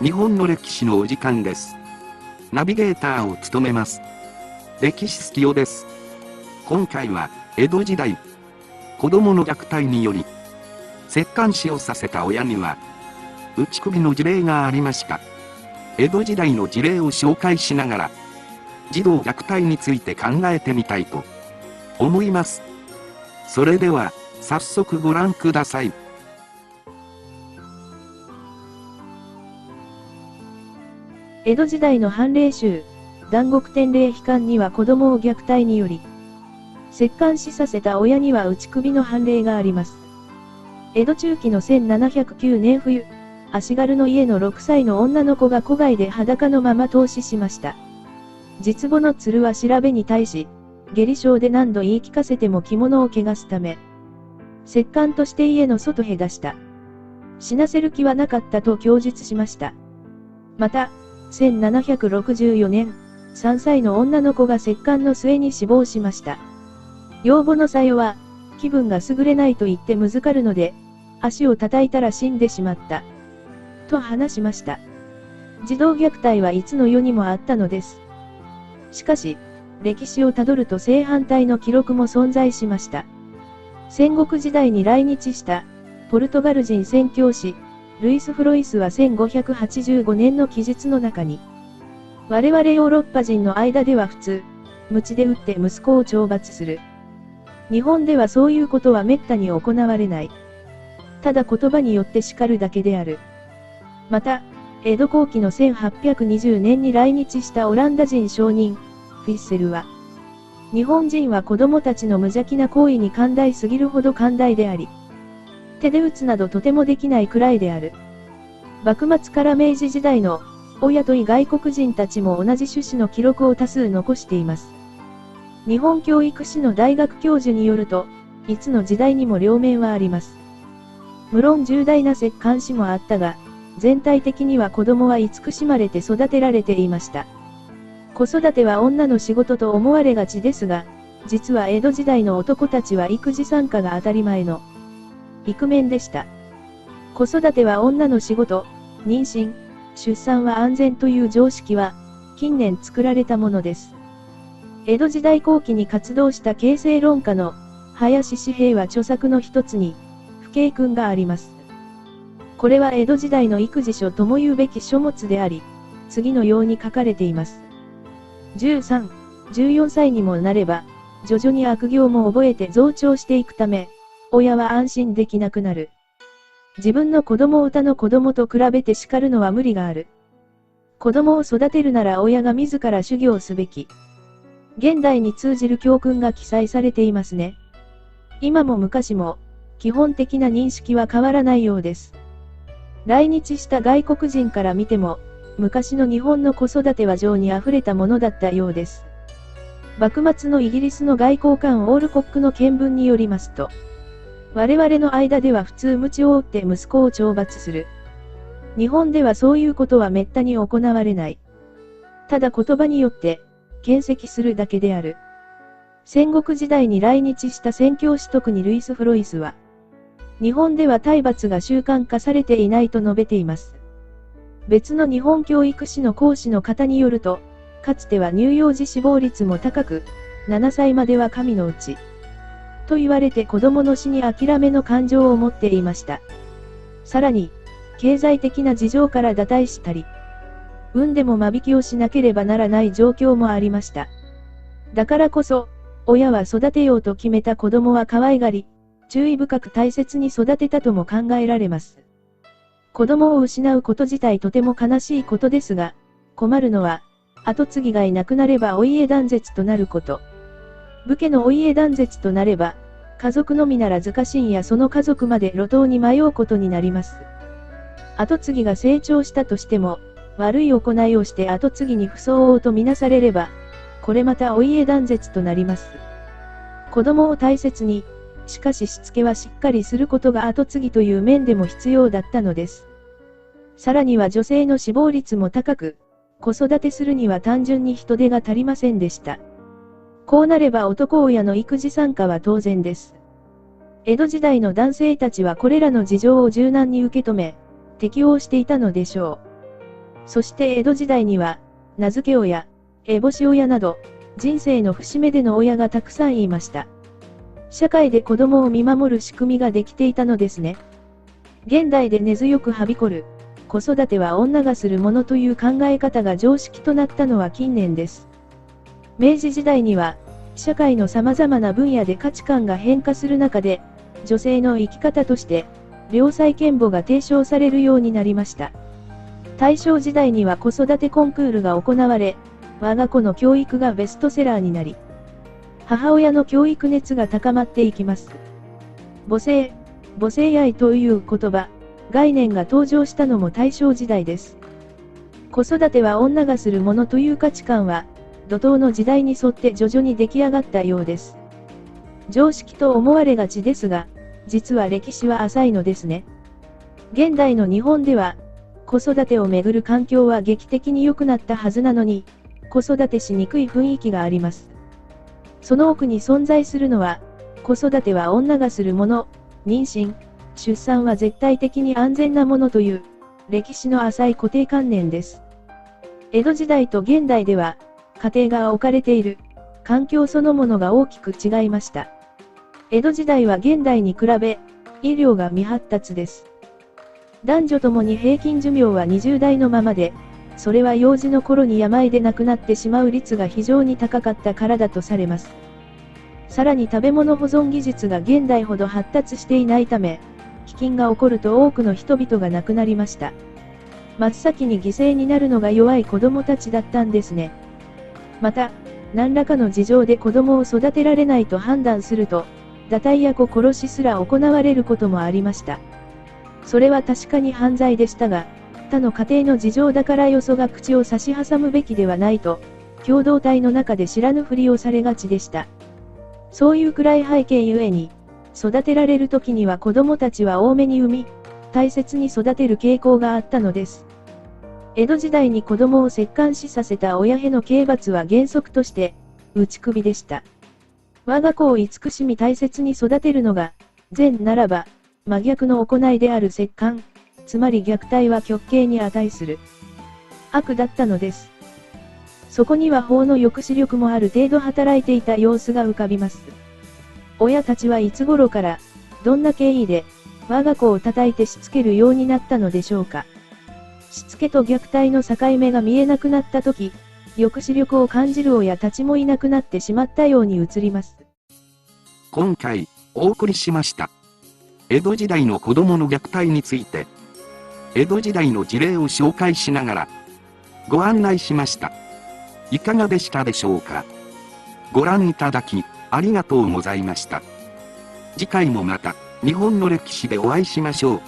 日本の歴史のお時間です。ナビゲーターを務めます。歴史好きよです。今回は、江戸時代、子供の虐待により、折檻死をさせた親には、打ち首の事例がありました。江戸時代の事例を紹介しながら、児童虐待について考えてみたいと思います。それでは、早速ご覧ください。江戸時代の判例集、南国天霊悲観には子供を虐待により、折檻死させた親には打ち首の判例があります。江戸中期の1709年冬、足軽の家の6歳の女の子が戸外で裸のまま投資しました。実母の鶴は調べに対し、下痢症で何度言い聞かせても着物を汚すため、折檻として家の外へ出した。死なせる気はなかったと供述しました。また、1764年、3歳の女の子が石棺の末に死亡しました。養母のさよは、気分が優れないと言ってむずかるので、足を叩いたら死んでしまった。と話しました。児童虐待はいつの世にもあったのです。しかし、歴史をたどると正反対の記録も存在しました。戦国時代に来日した、ポルトガル人宣教師、ルイス・フロイスは1585年の記述の中に、我々ヨーロッパ人の間では普通、鞭で打って息子を懲罰する。日本ではそういうことは滅多に行われない。ただ言葉によって叱るだけである。また、江戸後期の1820年に来日したオランダ人商人、フィッセルは、日本人は子供たちの無邪気な行為に寛大すぎるほど寛大であり、手で打つなどとてもできないくらいである。幕末から明治時代の、親とい外国人たちも同じ趣旨の記録を多数残しています。日本教育史の大学教授によると、いつの時代にも両面はあります。無論重大な折檻史もあったが、全体的には子供は慈しまれて育てられていました。子育ては女の仕事と思われがちですが、実は江戸時代の男たちは育児参加が当たり前のイクメンでした。子育ては女の仕事、妊娠、出産は安全という常識は、近年作られたものです。江戸時代後期に活動した形成論家の、林紙幣は著作の一つに、不敬君があります。これは江戸時代の育児書とも言うべき書物であり、次のように書かれています。13、14歳にもなれば、徐々に悪行も覚えて増長していくため、親は安心できなくなる。自分の子供を他の子供と比べて叱るのは無理がある。子供を育てるなら親が自ら修行すべき。現代に通じる教訓が記載されていますね。今も昔も、基本的な認識は変わらないようです。来日した外国人から見ても、昔の日本の子育ては情に溢れたものだったようです。幕末のイギリスの外交官オールコックの見聞によりますと、我々の間では普通鞭を打って息子を懲罰する。日本ではそういうことは滅多に行われない。ただ言葉によって、見識するだけである。戦国時代に来日した宣教師特にルイス・フロイスは、日本では体罰が習慣化されていないと述べています。別の日本教育史の講師の方によると、かつては乳幼児死亡率も高く、7歳までは神のうち。と言われて子供の死に諦めの感情を持っていました。さらに、経済的な事情から堕退したり、産んでも間引きをしなければならない状況もありました。だからこそ、親は育てようと決めた子供は可愛がり、注意深く大切に育てたとも考えられます。子供を失うこと自体とても悲しいことですが、困るのは、後継ぎがいなくなればお家断絶となること。武家のお家断絶となれば、家族のみならず家臣やその家族まで路頭に迷うことになります。後継ぎが成長したとしても、悪い行いをして後継ぎに不相応とみなされれば、これまたお家断絶となります。子供を大切に、しかししつけはしっかりすることが後継ぎという面でも必要だったのです。さらには女性の死亡率も高く、子育てするには単純に人手が足りませんでした。こうなれば男親の育児参加は当然です。江戸時代の男性たちはこれらの事情を柔軟に受け止め、適応していたのでしょうそして江戸時代には、名付け親、烏帽子親など、人生の節目での親がたくさんいました。社会で子供を見守る仕組みができていたのですね。現代で根強くはびこる、子育ては女がするものという考え方が常識となったのは近年です。明治時代には、社会の様々な分野で価値観が変化する中で、女性の生き方として、良妻賢母が提唱されるようになりました。大正時代には子育てコンクールが行われ、我が子の教育がベストセラーになり、母親の教育熱が高まっていきます。母性、母性愛という言葉、概念が登場したのも大正時代です。子育ては女がするものという価値観は、怒涛の時代に沿って徐々に出来上がったようです。常識と思われがちですが、実は歴史は浅いのですね。現代の日本では、子育てをめぐる環境は劇的に良くなったはずなのに、子育てしにくい雰囲気があります。その奥に存在するのは、子育ては女がするもの、妊娠、出産は絶対的に安全なものという、歴史の浅い固定観念です。江戸時代と現代では、家庭が置かれている、環境そのものが大きく違いました。江戸時代は現代に比べ、医療が未発達です。男女ともに平均寿命は20代のままで、それは幼児の頃に病で亡くなってしまう率が非常に高かったからだとされます。さらに食べ物保存技術が現代ほど発達していないため、飢饉が起こると多くの人々が亡くなりました。真っ先に犠牲になるのが弱い子供たちだったんですね。また、何らかの事情で子供を育てられないと判断すると、堕胎や子殺しすら行われることもありました。それは確かに犯罪でしたが、他の家庭の事情だからよそが口を差し挟むべきではないと、共同体の中で知らぬふりをされがちでした。そういう暗い背景ゆえに、育てられる時には子供たちは多めに産み、大切に育てる傾向があったのです。江戸時代に子供を折檻死させた親への刑罰は原則として、打ち首でした。我が子を慈しみ大切に育てるのが、善ならば、真逆の行いである折檻、つまり虐待は極刑に値する。悪だったのです。そこには法の抑止力もある程度働いていた様子が浮かびます。親たちはいつ頃から、どんな経緯で、我が子を叩いてしつけるようになったのでしょうか。しつけと虐待の境目が見えなくなった時、抑止力を感じる親たちもいなくなってしまったように映ります。今回、お送りしました。江戸時代の子供の虐待について、江戸時代の事例を紹介しながら、ご案内しました。いかがでしたでしょうかご覧いただき、ありがとうございました。次回もまた、日本の歴史でお会いしましょう。